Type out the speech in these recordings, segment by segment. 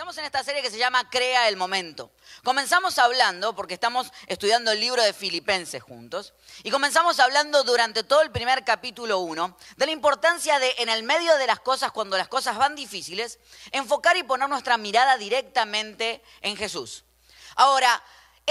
Estamos en esta serie que se llama Crea el Momento. Comenzamos hablando, porque estamos estudiando el libro de Filipenses juntos, y comenzamos hablando durante todo el primer capítulo 1 de la importancia de, en el medio de las cosas, cuando las cosas van difíciles, enfocar y poner nuestra mirada directamente en Jesús. Ahora,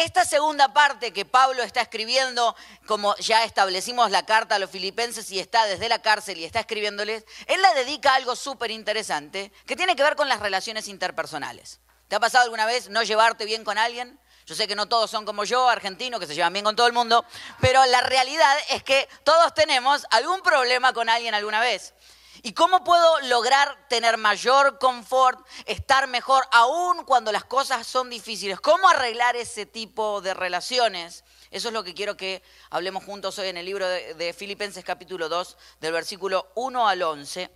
esta segunda parte que Pablo está escribiendo, como ya establecimos la carta a los filipenses y está desde la cárcel y está escribiéndoles, él la dedica a algo súper interesante que tiene que ver con las relaciones interpersonales. ¿Te ha pasado alguna vez no llevarte bien con alguien? Yo sé que no todos son como yo, argentinos, que se llevan bien con todo el mundo, pero la realidad es que todos tenemos algún problema con alguien alguna vez. ¿Y cómo puedo lograr tener mayor confort, estar mejor aún cuando las cosas son difíciles? ¿Cómo arreglar ese tipo de relaciones? Eso es lo que quiero que hablemos juntos hoy en el libro de, Filipenses capítulo 2, del versículo 1 al 11.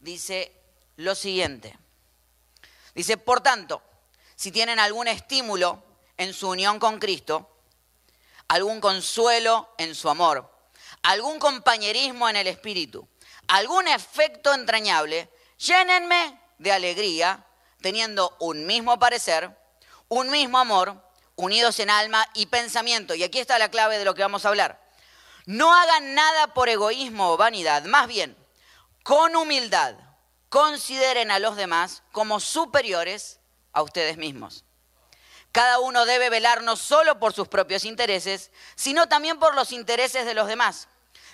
Dice lo siguiente. Dice, por tanto, si tienen algún estímulo en su unión con Cristo, algún consuelo en su amor, algún compañerismo en el Espíritu, algún efecto entrañable, llénenme de alegría, teniendo un mismo parecer, un mismo amor, unidos en alma y pensamiento. Y aquí está la clave de lo que vamos a hablar. No hagan nada por egoísmo o vanidad, más bien, con humildad, consideren a los demás como superiores a ustedes mismos. Cada uno debe velar no solo por sus propios intereses, sino también por los intereses de los demás.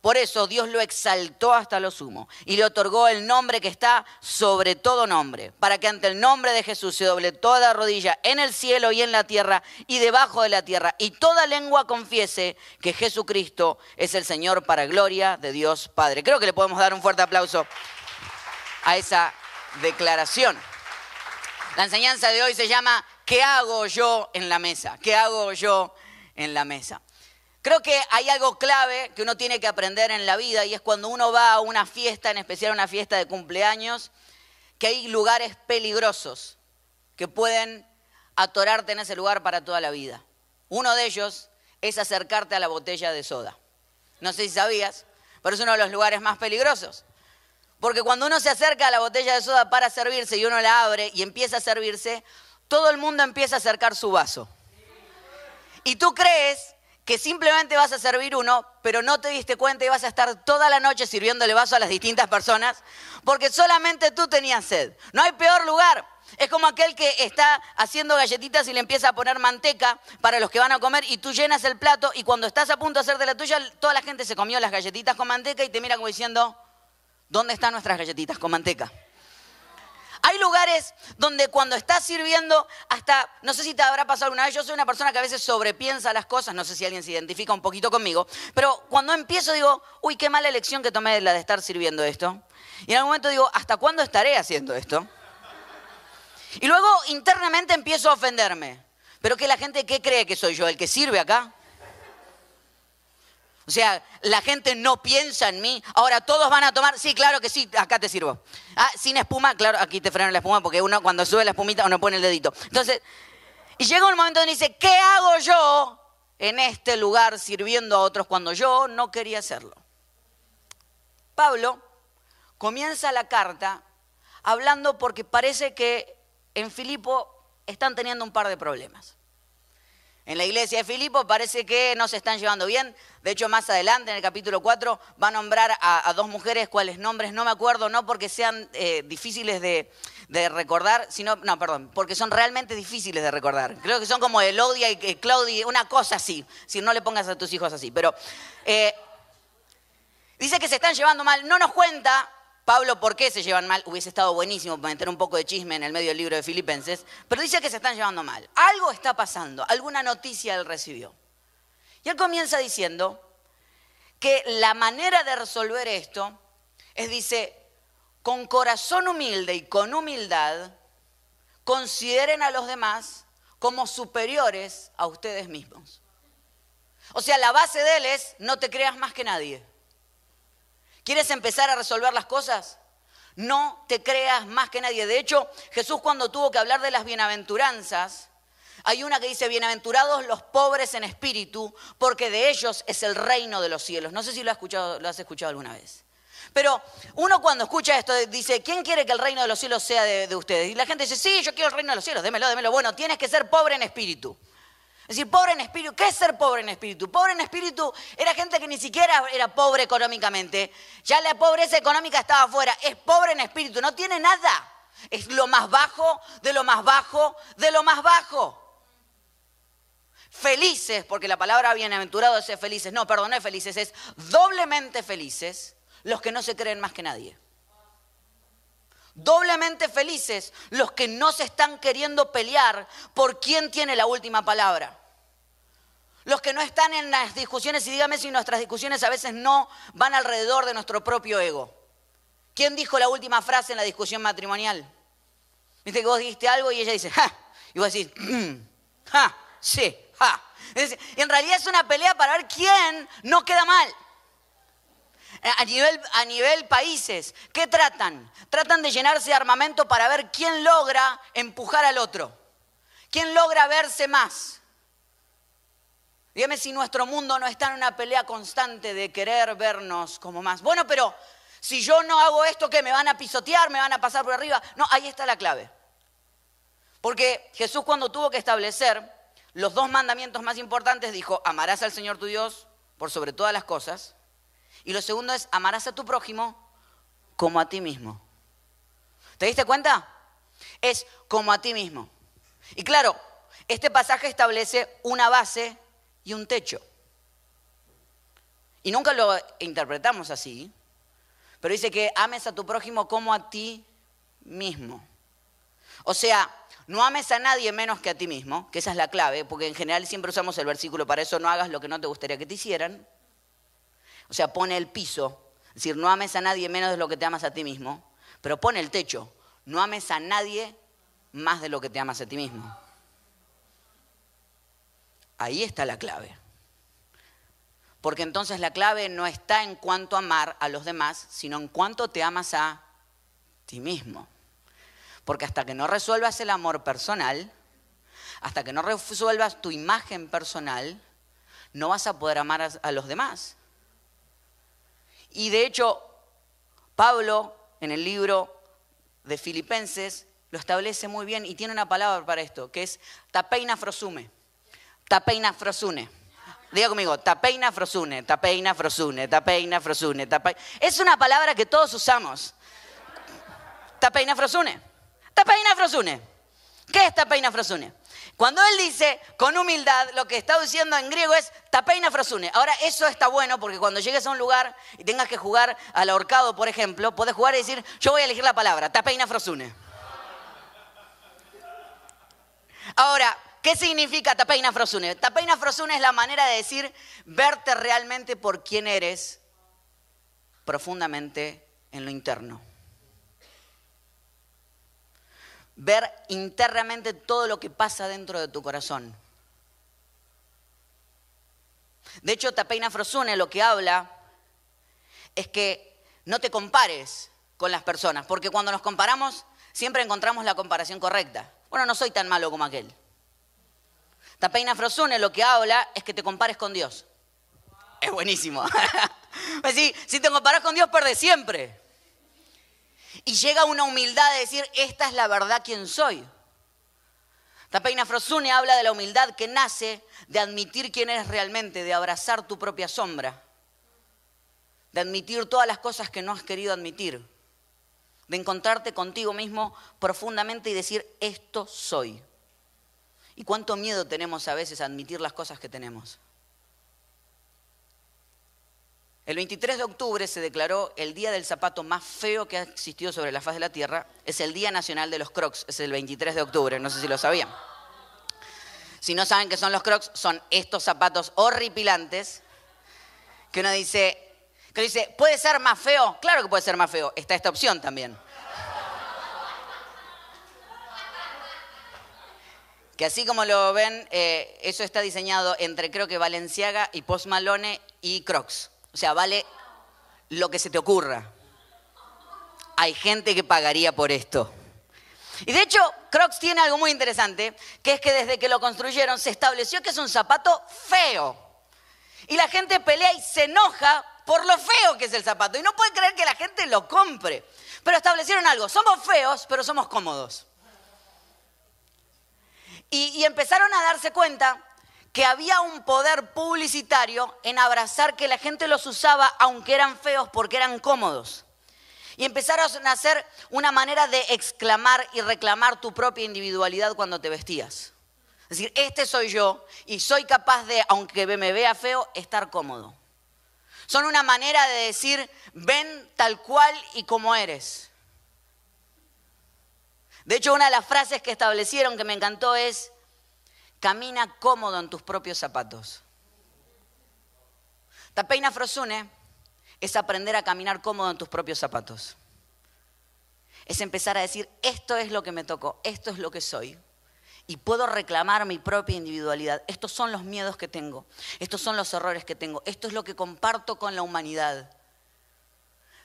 Por eso Dios lo exaltó hasta lo sumo y le otorgó el nombre que está sobre todo nombre, para que ante el nombre de Jesús se doble toda rodilla en el cielo y en la tierra y debajo de la tierra, y toda lengua confiese que Jesucristo es el Señor para gloria de Dios Padre. Creo que le podemos dar un fuerte aplauso a esa declaración. La enseñanza de hoy se llama ¿Qué hago yo en la mesa? ¿Qué hago yo en la mesa? Creo que hay algo clave que uno tiene que aprender en la vida y es cuando uno va a una fiesta, en especial una fiesta de cumpleaños, que hay lugares peligrosos que pueden atorarte en ese lugar para toda la vida. Uno de ellos es acercarte a la botella de soda. No sé si sabías, pero es uno de los lugares más peligrosos. Porque cuando uno se acerca a la botella de soda para servirse y uno la abre y empieza a servirse, todo el mundo empieza a acercar su vaso. Y tú crees que simplemente vas a servir uno, pero no te diste cuenta y vas a estar toda la noche sirviéndole vaso a las distintas personas, porque solamente tú tenías sed. No hay peor lugar. Es como aquel que está haciendo galletitas y le empieza a poner manteca para los que van a comer y tú llenas el plato y cuando estás a punto de hacer de la tuya, toda la gente se comió las galletitas con manteca y te mira como diciendo, ¿dónde están nuestras galletitas con manteca? Hay lugares donde cuando estás sirviendo, hasta, no sé si te habrá pasado alguna vez, yo soy una persona que a veces sobrepiensa las cosas, no sé si alguien se identifica un poquito conmigo, pero cuando empiezo digo, uy, qué mala elección que tomé la de estar sirviendo esto. Y en algún momento digo, ¿hasta cuándo estaré haciendo esto? Y luego internamente empiezo a ofenderme. Pero que la gente, ¿qué cree que soy yo? ¿El que sirve acá? O sea, la gente no piensa en mí. Ahora todos van a tomar, sí, claro que sí, acá te sirvo. Ah, sin espuma, claro, aquí te frenan la espuma porque uno cuando sube la espumita uno pone el dedito. Entonces, y llega un momento donde dice, ¿qué hago yo en este lugar sirviendo a otros cuando yo no quería hacerlo? Pablo comienza la carta hablando porque parece que en Filipo están teniendo un par de problemas. En la iglesia de Filipo parece que no se están llevando bien. De hecho, más adelante, en el capítulo 4, va a nombrar a, dos mujeres cuáles nombres no me acuerdo, no porque sean eh, difíciles de, recordar, sino, no, perdón, porque son realmente difíciles de recordar. Creo que son como Elodia y Claudia, una cosa así. Si no le pongas a tus hijos así. Pero eh, dice que se están llevando mal. No nos cuenta Pablo, ¿por qué se llevan mal? Hubiese estado buenísimo para meter un poco de chisme en el medio del libro de Filipenses, pero dice que se están llevando mal. Algo está pasando, alguna noticia él recibió. Y él comienza diciendo que la manera de resolver esto es, dice, con corazón humilde y con humildad, consideren a los demás como superiores a ustedes mismos. O sea, la base de él es no te creas más que nadie. ¿Quieres empezar a resolver las cosas? No te creas más que nadie. De hecho, Jesús cuando tuvo que hablar de las bienaventuranzas, hay una que dice, bienaventurados los pobres en espíritu, porque de ellos es el reino de los cielos. No sé si lo has escuchado, lo has escuchado alguna vez. Pero uno cuando escucha esto dice, ¿quién quiere que el reino de los cielos sea de, ustedes? Y la gente dice, sí, yo quiero el reino de los cielos, démelo, démelo. Bueno, tienes que ser pobre en espíritu. Es decir, pobre en espíritu. ¿Qué es ser pobre en espíritu? Pobre en espíritu era gente que ni siquiera era pobre económicamente. Ya la pobreza económica estaba afuera. Es pobre en espíritu, no tiene nada. Es lo más bajo, de lo más bajo, de lo más bajo. Felices, porque la palabra bienaventurado es felices. No, perdón, no es felices, es doblemente felices los que no se creen más que nadie. Doblemente felices los que no se están queriendo pelear por quién tiene la última palabra. Los que no están en las discusiones, y dígame si nuestras discusiones a veces no van alrededor de nuestro propio ego. ¿Quién dijo la última frase en la discusión matrimonial? Viste que vos dijiste algo y ella dice, ja, y vos decís, mm, ja, sí, ja. Y en realidad es una pelea para ver quién no queda mal. A nivel, a nivel países, ¿qué tratan? Tratan de llenarse de armamento para ver quién logra empujar al otro, quién logra verse más. Dígame si nuestro mundo no está en una pelea constante de querer vernos como más. Bueno, pero si yo no hago esto, ¿qué? ¿Me van a pisotear? ¿Me van a pasar por arriba? No, ahí está la clave. Porque Jesús cuando tuvo que establecer los dos mandamientos más importantes dijo, amarás al Señor tu Dios por sobre todas las cosas y lo segundo es, amarás a tu prójimo como a ti mismo. ¿Te diste cuenta? Es como a ti mismo. Y claro, este pasaje establece una base y un techo. Y nunca lo interpretamos así, pero dice que ames a tu prójimo como a ti mismo. O sea, no ames a nadie menos que a ti mismo, que esa es la clave, porque en general siempre usamos el versículo para eso, no hagas lo que no te gustaría que te hicieran. O sea, pone el piso, es decir, no ames a nadie menos de lo que te amas a ti mismo, pero pone el techo, no ames a nadie más de lo que te amas a ti mismo. Ahí está la clave. Porque entonces la clave no está en cuanto amar a los demás, sino en cuánto te amas a ti mismo. Porque hasta que no resuelvas el amor personal, hasta que no resuelvas tu imagen personal, no vas a poder amar a, los demás. Y de hecho, Pablo en el libro de Filipenses lo establece muy bien y tiene una palabra para esto, que es tapeina frosume. Tapeina frosune. Diga conmigo, tapeina frosune, tapeina frosune, tapeina frosune, tapeina. Es una palabra que todos usamos. Tapeina frosune. Tapeina frosune. ¿Qué es tapeina frosune? Cuando él dice con humildad, lo que está diciendo en griego es tapeina frosune. Ahora, eso está bueno porque cuando llegues a un lugar y tengas que jugar al ahorcado, por ejemplo, puedes jugar y decir, yo voy a elegir la palabra, tapeina frosune. Ahora, ¿qué significa tapeina frosune? Tapeina frosune es la manera de decir verte realmente por quien eres profundamente en lo interno. Ver internamente todo lo que pasa dentro de tu corazón. De hecho, Tapeina Frosune lo que habla es que no te compares con las personas, porque cuando nos comparamos siempre encontramos la comparación correcta. Bueno, no soy tan malo como aquel. Tapeina Frosune lo que habla es que te compares con Dios. Es buenísimo. si, si te comparas con Dios, perdes siempre. Y llega una humildad de decir, esta es la verdad quien soy. Tapeina Frosune habla de la humildad que nace de admitir quién eres realmente, de abrazar tu propia sombra, de admitir todas las cosas que no has querido admitir, de encontrarte contigo mismo profundamente y decir, esto soy. ¿Y cuánto miedo tenemos a veces a admitir las cosas que tenemos? El 23 de octubre se declaró el día del zapato más feo que ha existido sobre la faz de la Tierra. Es el Día Nacional de los Crocs, es el 23 de octubre, no sé si lo sabían. Si no saben qué son los crocs, son estos zapatos horripilantes que uno dice, que dice, ¿puede ser más feo? Claro que puede ser más feo. Está esta opción también. Que así como lo ven, eh, eso está diseñado entre creo que Valenciaga y Post Malone y Crocs. O sea, vale lo que se te ocurra. Hay gente que pagaría por esto. Y de hecho, Crocs tiene algo muy interesante, que es que desde que lo construyeron se estableció que es un zapato feo. Y la gente pelea y se enoja por lo feo que es el zapato. Y no puede creer que la gente lo compre. Pero establecieron algo, somos feos, pero somos cómodos. Y, empezaron a darse cuenta que había un poder publicitario en abrazar que la gente los usaba aunque eran feos porque eran cómodos. Y empezaron a hacer una manera de exclamar y reclamar tu propia individualidad cuando te vestías. Es decir, este soy yo y soy capaz de, aunque me vea feo, estar cómodo. Son una manera de decir, ven tal cual y como eres. De hecho, una de las frases que establecieron que me encantó es, camina cómodo en tus propios zapatos. Tapeina Frosune es aprender a caminar cómodo en tus propios zapatos. Es empezar a decir, esto es lo que me tocó, esto es lo que soy. Y puedo reclamar mi propia individualidad. Estos son los miedos que tengo, estos son los errores que tengo, esto es lo que comparto con la humanidad.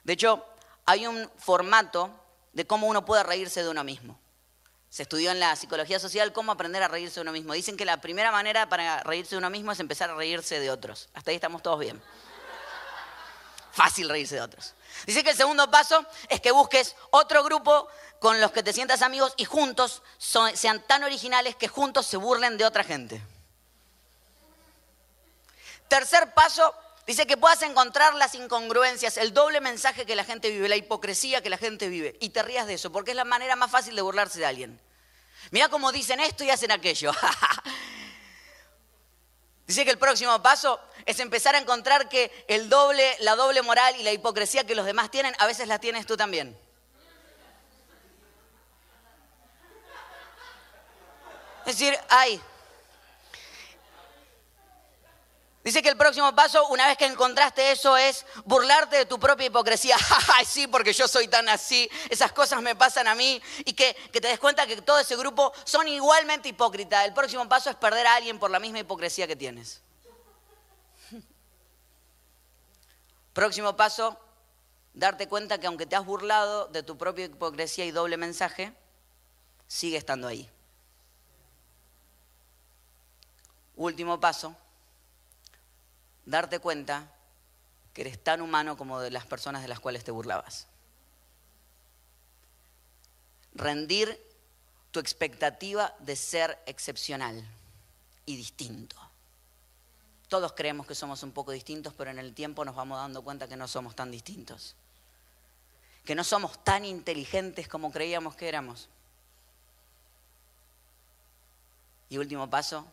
De hecho, hay un formato de cómo uno puede reírse de uno mismo. Se estudió en la psicología social cómo aprender a reírse de uno mismo. Dicen que la primera manera para reírse de uno mismo es empezar a reírse de otros. Hasta ahí estamos todos bien. Fácil reírse de otros. Dice que el segundo paso es que busques otro grupo con los que te sientas amigos y juntos sean tan originales que juntos se burlen de otra gente. Tercer paso, Dice que puedas encontrar las incongruencias, el doble mensaje que la gente vive, la hipocresía que la gente vive. Y te rías de eso, porque es la manera más fácil de burlarse de alguien. Mira cómo dicen esto y hacen aquello. Dice que el próximo paso es empezar a encontrar que el doble, la doble moral y la hipocresía que los demás tienen, a veces la tienes tú también. Es decir, ay, Dice que el próximo paso, una vez que encontraste eso, es burlarte de tu propia hipocresía. Ay, sí, porque yo soy tan así, esas cosas me pasan a mí. Y que, que, te des cuenta que todo ese grupo son igualmente hipócritas. El próximo paso es perder a alguien por la misma hipocresía que tienes. Próximo paso, darte cuenta que aunque te has burlado de tu propia hipocresía y doble mensaje, sigue estando ahí. Último paso, darte cuenta que eres tan humano como de las personas de las cuales te burlabas. Rendir tu expectativa de ser excepcional y distinto. Todos creemos que somos un poco distintos, pero en el tiempo nos vamos dando cuenta que no somos tan distintos. Que no somos tan inteligentes como creíamos que éramos. Y último paso,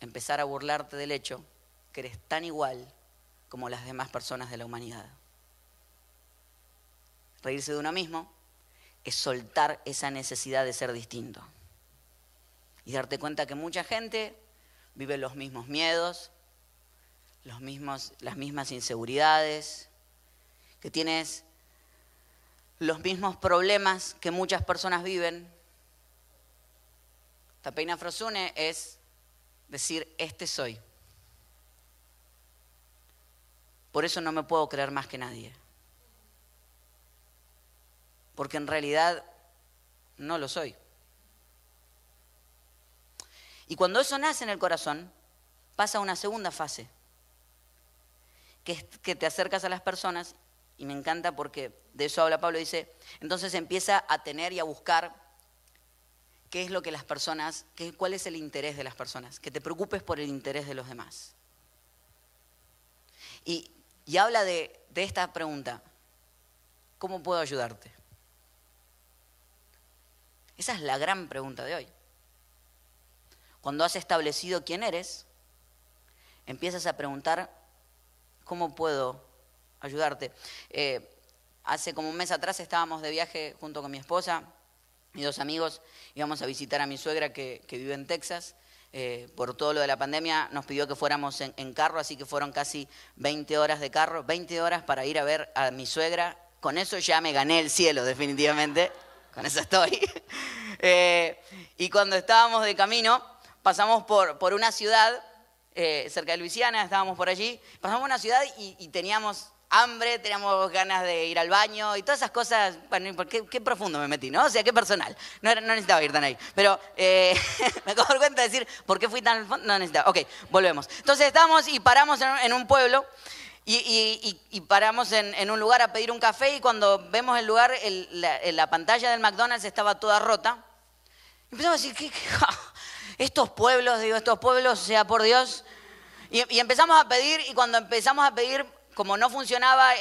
empezar a burlarte del hecho que eres tan igual como las demás personas de la humanidad. Reírse de uno mismo es soltar esa necesidad de ser distinto y darte cuenta que mucha gente vive los mismos miedos, los mismos, las mismas inseguridades, que tienes los mismos problemas que muchas personas viven. Tapeina Frosune es decir, este soy. Por eso no me puedo creer más que nadie. Porque en realidad no lo soy. Y cuando eso nace en el corazón, pasa una segunda fase, que es que te acercas a las personas, y me encanta porque de eso habla Pablo, dice, entonces empieza a tener y a buscar qué es lo que las personas, qué, cuál es el interés de las personas, que te preocupes por el interés de los demás. Y y habla de, esta pregunta. ¿Cómo puedo ayudarte? Esa es la gran pregunta de hoy. Cuando has establecido quién eres, empiezas a preguntar, ¿cómo puedo ayudarte? Eh, hace como un mes atrás estábamos de viaje junto con mi esposa y dos amigos, íbamos a visitar a mi suegra que, vive en Texas. Eh, por todo lo de la pandemia, nos pidió que fuéramos en, carro, así que fueron casi 20 horas de carro, 20 horas para ir a ver a mi suegra. Con eso ya me gané el cielo, definitivamente. Con eso estoy. Eh, y cuando estábamos de camino, pasamos por, por una ciudad eh, cerca de Luisiana, estábamos por allí. Pasamos una ciudad y teníamos hambre, teníamos ganas de ir al baño y todas esas cosas. Bueno, qué, qué profundo me metí, ¿no? O sea, qué personal. No, necesitaba ir tan ahí. Pero eh, me acabo de cuenta de decir, ¿por qué fui tan No necesitaba. Ok, volvemos. Entonces estamos y paramos en, un pueblo. Y, paramos en, un lugar a pedir un café y cuando vemos el lugar, la, pantalla del McDonald's estaba toda rota. empezamos a decir, ¿qué, estos pueblos, digo, estos pueblos, sea por Dios. y empezamos a pedir y cuando empezamos a pedir como no funcionaba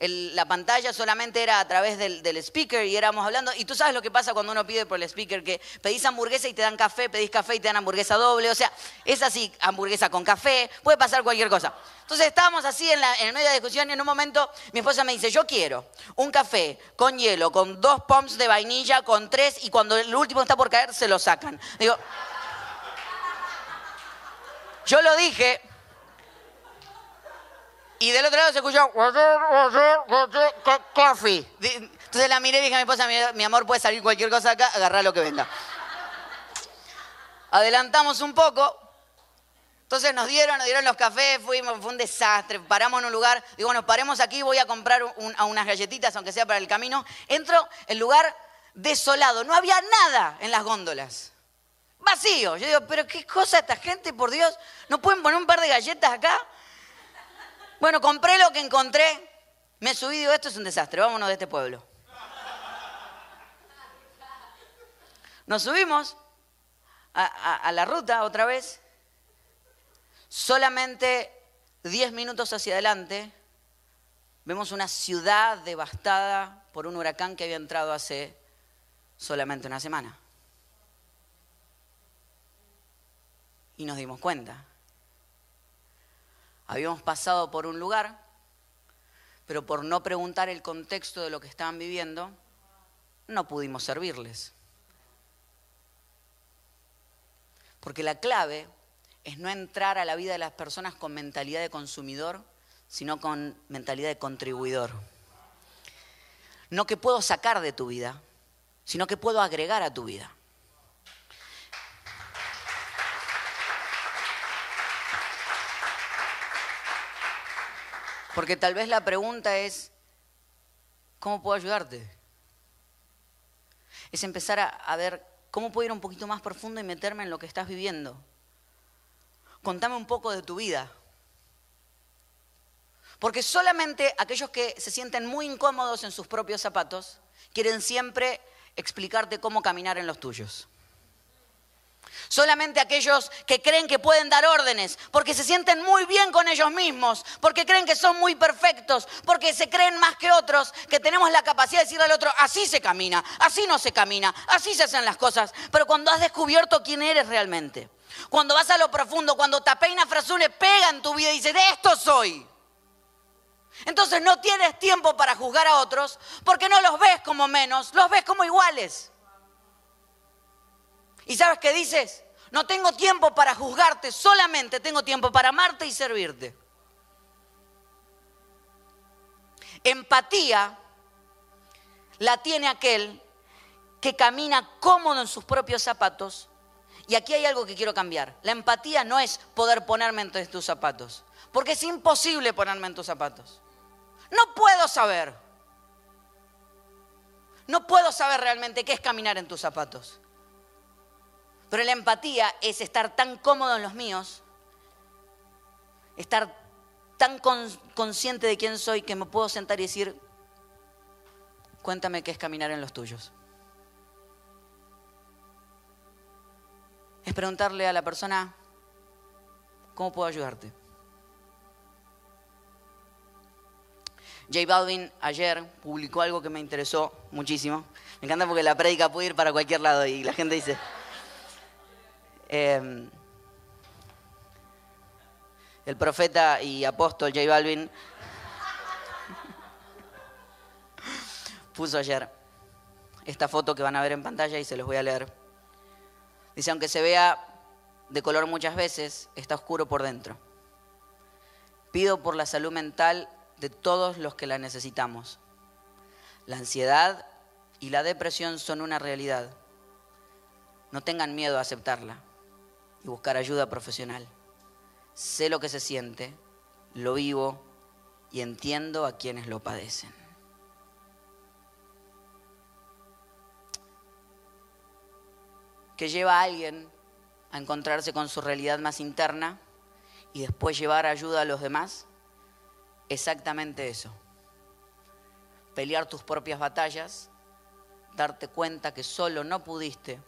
la pantalla, solamente era a través del, speaker y éramos hablando. Y tú sabes lo que pasa cuando uno pide por el speaker, que pedís hamburguesa y te dan café, pedís café y te dan hamburguesa doble. O sea, es así, hamburguesa con café, puede pasar cualquier cosa. Entonces estábamos así en, la, en medio de discusión y en un momento mi esposa me dice, yo quiero un café con hielo, con dos pumps de vainilla, con tres, y cuando el último está por caer, se lo sacan. Digo, yo lo dije, y del otro lado se escuchó coffee. Entonces la miré y dije a mi esposa, mi amor, puede salir cualquier cosa acá, agarrar lo que venga. Adelantamos un poco. Entonces nos dieron, nos dieron los cafés, fuimos, fue un desastre. Paramos en un lugar, digo, bueno, paremos aquí, voy a comprar unas galletitas, aunque sea para el camino. Entro, el lugar desolado, no había nada en las góndolas. Vacío. Yo digo, pero qué cosa esta gente, por Dios, ¿no pueden poner un par de galletas acá? Bueno, compré lo que encontré, me subí y digo, esto es un desastre, vámonos de este pueblo. Nos subimos a, la ruta otra vez, solamente 10 minutos hacia adelante, vemos una ciudad devastada por un huracán que había entrado hace solamente una semana. Y nos dimos cuenta Habíamos pasado por un lugar, pero por no preguntar el contexto de lo que estaban viviendo, no pudimos servirles. Porque la clave es no entrar a la vida de las personas con mentalidad de consumidor, sino con mentalidad de contribuidor. No que puedo sacar de tu vida, sino que puedo agregar a tu vida. Porque tal vez la pregunta es, ¿cómo puedo ayudarte? Es empezar a, ver cómo puedo ir un poquito más profundo y meterme en lo que estás viviendo. Contame un poco de tu vida. Porque solamente aquellos que se sienten muy incómodos en sus propios zapatos quieren siempre explicarte cómo caminar en los tuyos. Solamente aquellos que creen que pueden dar órdenes, porque se sienten muy bien con ellos mismos, porque creen que son muy perfectos, porque se creen más que otros, que tenemos la capacidad de decirle al otro, así se camina, así no se camina, así se hacen las cosas. Pero cuando has descubierto quién eres realmente, cuando vas a lo profundo, cuando Tapeina Frasune pega en tu vida y dice, de esto soy. Entonces no tienes tiempo para juzgar a otros porque no los ves como menos, los ves como iguales. ¿Y sabes qué dices? No tengo tiempo para juzgarte, solamente tengo tiempo para amarte y servirte. Empatía la tiene aquel que camina cómodo en sus propios zapatos. Y aquí hay algo que quiero cambiar. La empatía no es poder ponerme entre tus zapatos, porque es imposible ponerme en tus zapatos. No puedo saber. No puedo saber realmente qué es caminar en tus zapatos. Pero la empatía es estar tan cómodo en los míos, estar tan consciente de quién soy que me puedo sentar y decir, cuéntame qué es caminar en los tuyos. Es preguntarle a la persona, ¿cómo puedo ayudarte? J Balvin ayer publicó algo que me interesó muchísimo. Me encanta porque la prédica puede ir para cualquier lado y la gente dice, Em, el profeta y apóstol J Balvin puso ayer esta foto que van a ver en pantalla y se los voy a leer. Dice, aunque se vea de color muchas veces, está oscuro por dentro. Pido por la salud mental de todos los que la necesitamos. La ansiedad y la depresión son una realidad. No tengan miedo a aceptarla y buscar ayuda profesional. Sé lo que se siente, lo vivo y entiendo a quienes lo padecen. que lleva a alguien a encontrarse con su realidad más interna y después llevar ayuda a los demás? Exactamente eso. Pelear tus propias batallas, darte cuenta que solo no pudiste,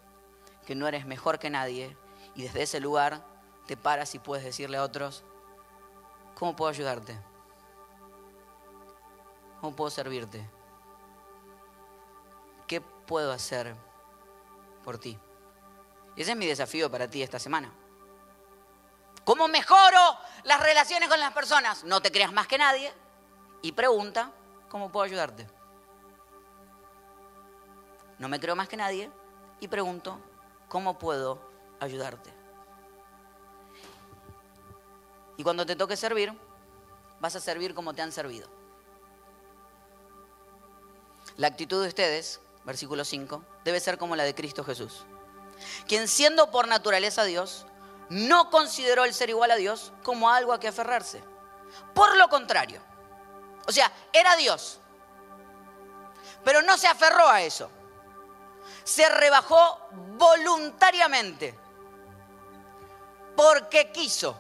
que no eres mejor que nadie y desde ese lugar te paras y puedes decirle a otros, ¿cómo puedo ayudarte? ¿Cómo puedo servirte? ¿Qué puedo hacer por ti? Ese es mi desafío para ti esta semana. ¿Cómo mejoro las relaciones con las personas? No te creas más que nadie y pregunta, ¿cómo puedo ayudarte? No me creo más que nadie y pregunto, ¿cómo puedo ayudarte? Y cuando te toque servir, vas a servir como te han servido. La actitud de ustedes, versículo 5, debe ser como la de Cristo Jesús quien siendo por naturaleza Dios, no consideró el ser igual a Dios como algo a que aferrarse. Por lo contrario, o sea, era Dios, pero no se aferró a eso. Se rebajó voluntariamente, porque quiso,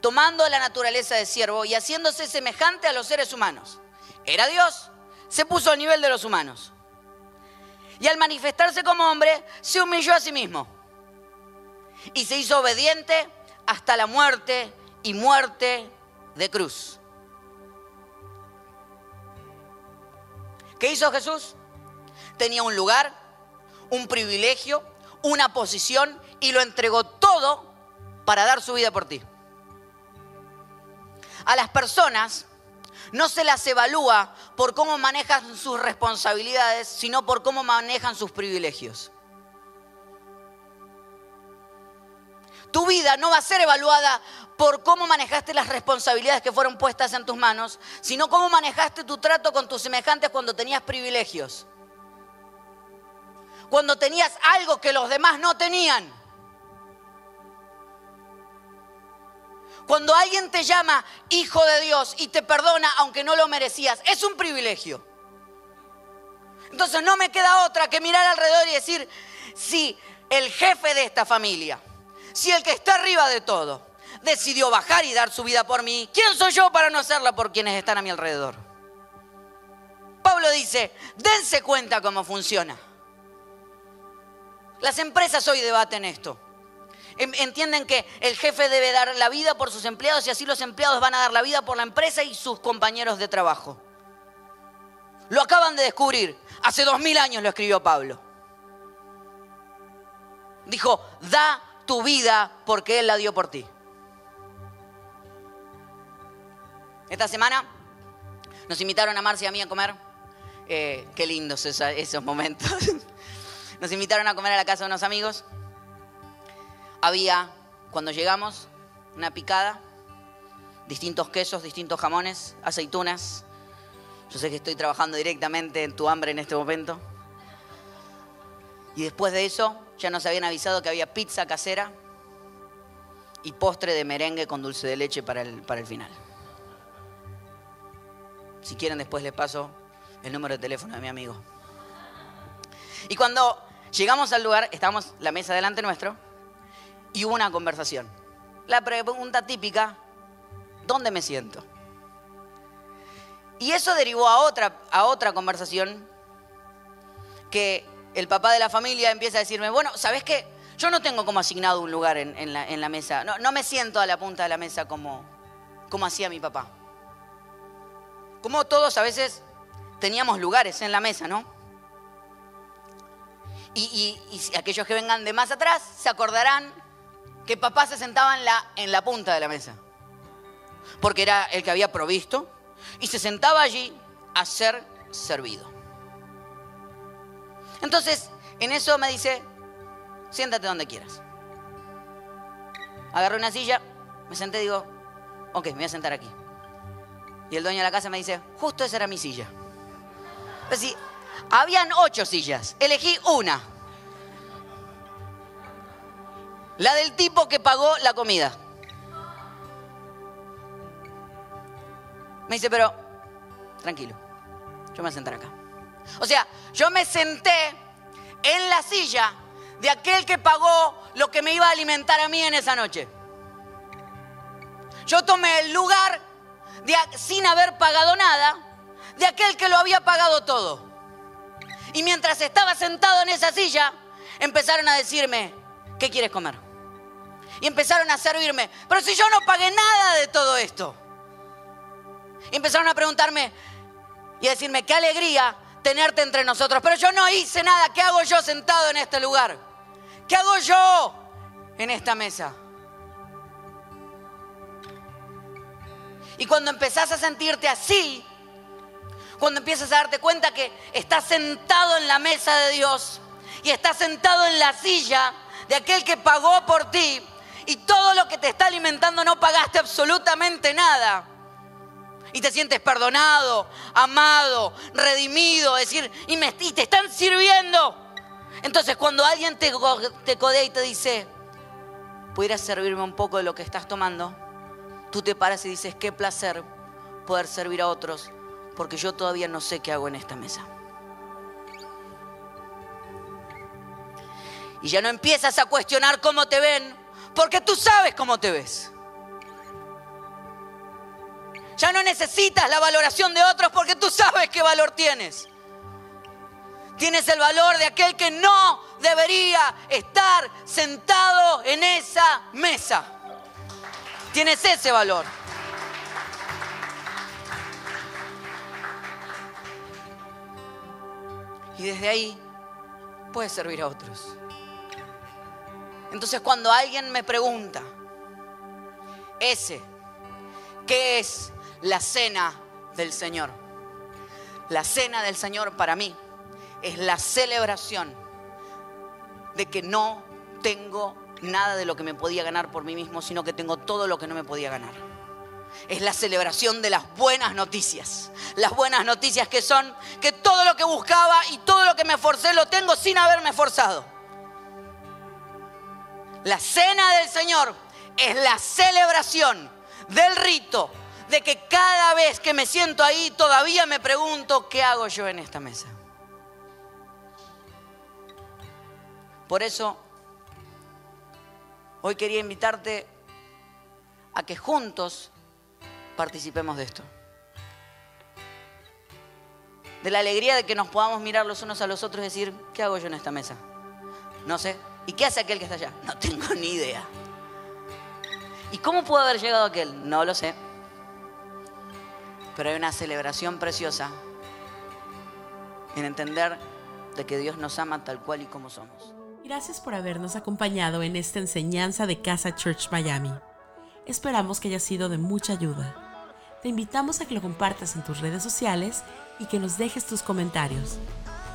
tomando la naturaleza de siervo y haciéndose semejante a los seres humanos. Era Dios, se puso a nivel de los humanos y al manifestarse como hombre se humilló a sí mismo y se hizo obediente hasta la muerte y muerte de cruz. ¿Qué hizo Jesús? Tenía un lugar, un privilegio, una posición y lo entregó todo para dar su vida por ti. A las personas no se las evalúa por cómo manejan sus responsabilidades, sino por cómo manejan sus privilegios. Tu vida no va a ser evaluada por cómo manejaste las responsabilidades que fueron puestas en tus manos, sino cómo manejaste tu trato con tus semejantes cuando tenías privilegios. Cuando tenías algo que los demás no tenían. Cuando alguien te llama hijo de Dios y te perdona aunque no lo merecías, es un privilegio. Entonces no me queda otra que mirar alrededor y decir, si el jefe de esta familia, si el que está arriba de todo, decidió bajar y dar su vida por mí, ¿quién soy yo para no hacerla por quienes están a mi alrededor? Pablo dice, dense cuenta cómo funciona. Las empresas hoy debaten esto. Entienden que el jefe debe dar la vida por sus empleados y así los empleados van a dar la vida por la empresa y sus compañeros de trabajo. Lo acaban de descubrir. Hace dos mil años lo escribió Pablo. Dijo, da tu vida porque Él la dio por ti. Esta semana nos invitaron a Marcia y a mí a comer. Eh, qué lindos esos momentos. Nos invitaron a comer a la casa de unos amigos había, cuando llegamos, una picada, distintos quesos, distintos jamones, aceitunas. Yo sé que estoy trabajando directamente en tu hambre en este momento. Y después de eso, ya nos habían avisado que había pizza casera y postre de merengue con dulce de leche para el, para el final. Si quieren, después les paso el número de teléfono de mi amigo. Y cuando llegamos al lugar, estábamos la mesa delante nuestro, y hubo una conversación. La pregunta típica, ¿dónde me siento? Y eso derivó a otra, a otra conversación que el papá de la familia empieza a decirme, bueno, ¿sabes qué? Yo no tengo como asignado un lugar en, la, mesa. No, no, me siento a la punta de la mesa como, como hacía mi papá. Como todos a veces teníamos lugares en la mesa, ¿no? Y, y aquellos que vengan de más atrás se acordarán que papá se sentaba en la, en la punta de la mesa, porque era el que había provisto, y se sentaba allí a ser servido. Entonces, en eso me dice, siéntate donde quieras. agarré una silla, me senté y digo, ok, me voy a sentar aquí. Y el dueño de la casa me dice, justo esa era mi silla. Pues sí, habían ocho sillas, elegí una. La del tipo que pagó la comida. Me dice, pero tranquilo, yo me voy a sentar acá. O sea, yo me senté en la silla de aquel que pagó lo que me iba a alimentar a mí en esa noche. Yo tomé el lugar de, sin haber pagado nada de aquel que lo había pagado todo. Y mientras estaba sentado en esa silla, empezaron a decirme, ¿qué quieres comer? Y empezaron a servirme, pero si yo no pagué nada de todo esto. Y empezaron a preguntarme y a decirme, qué alegría tenerte entre nosotros. Pero yo no hice nada. ¿Qué hago yo sentado en este lugar? ¿Qué hago yo en esta mesa? Y cuando empezás a sentirte así, cuando empiezas a darte cuenta que estás sentado en la mesa de Dios y estás sentado en la silla de aquel que pagó por ti y todo lo que te está alimentando no pagaste absolutamente nada y te sientes perdonado, amado, redimido, decir, y, me, te están sirviendo. Entonces cuando alguien te, codea y te dice, ¿pudieras servirme un poco de lo que estás tomando? Tú te paras y dices, qué placer poder servir a otros, porque yo todavía no sé qué hago en esta mesa. Y ya no empiezas a cuestionar cómo te ven, porque tú sabes cómo te ves. Ya no necesitas la valoración de otros porque tú sabes qué valor tienes. Tienes el valor de aquel que no debería estar sentado en esa mesa. Tienes ese valor. Y desde ahí puedes servir a otros. Entonces cuando alguien me pregunta, ese, ¿qué es la cena del Señor. La cena del Señor para mí es la celebración de que no tengo nada de lo que me podía ganar por mí mismo, sino que tengo todo lo que no me podía ganar. Es la celebración de las buenas noticias. Las buenas noticias que son que todo lo que buscaba y todo lo que me forcé lo tengo sin haberme forzado. La cena del Señor es la celebración del rito de que cada vez que me siento ahí todavía me pregunto, ¿qué hago yo en esta mesa? Por eso, hoy quería invitarte a que juntos participemos de esto. De la alegría de que nos podamos mirar los unos a los otros y decir, ¿qué hago yo en esta mesa? No sé. ¿Y qué hace aquel que está allá? No tengo ni idea. ¿Y cómo pudo haber llegado aquel? No lo sé. Pero hay una celebración preciosa en entender de que Dios nos ama tal cual y como somos. Gracias por habernos acompañado en esta enseñanza de Casa Church Miami. Esperamos que haya sido de mucha ayuda. Te invitamos a que lo compartas en tus redes sociales y que nos dejes tus comentarios.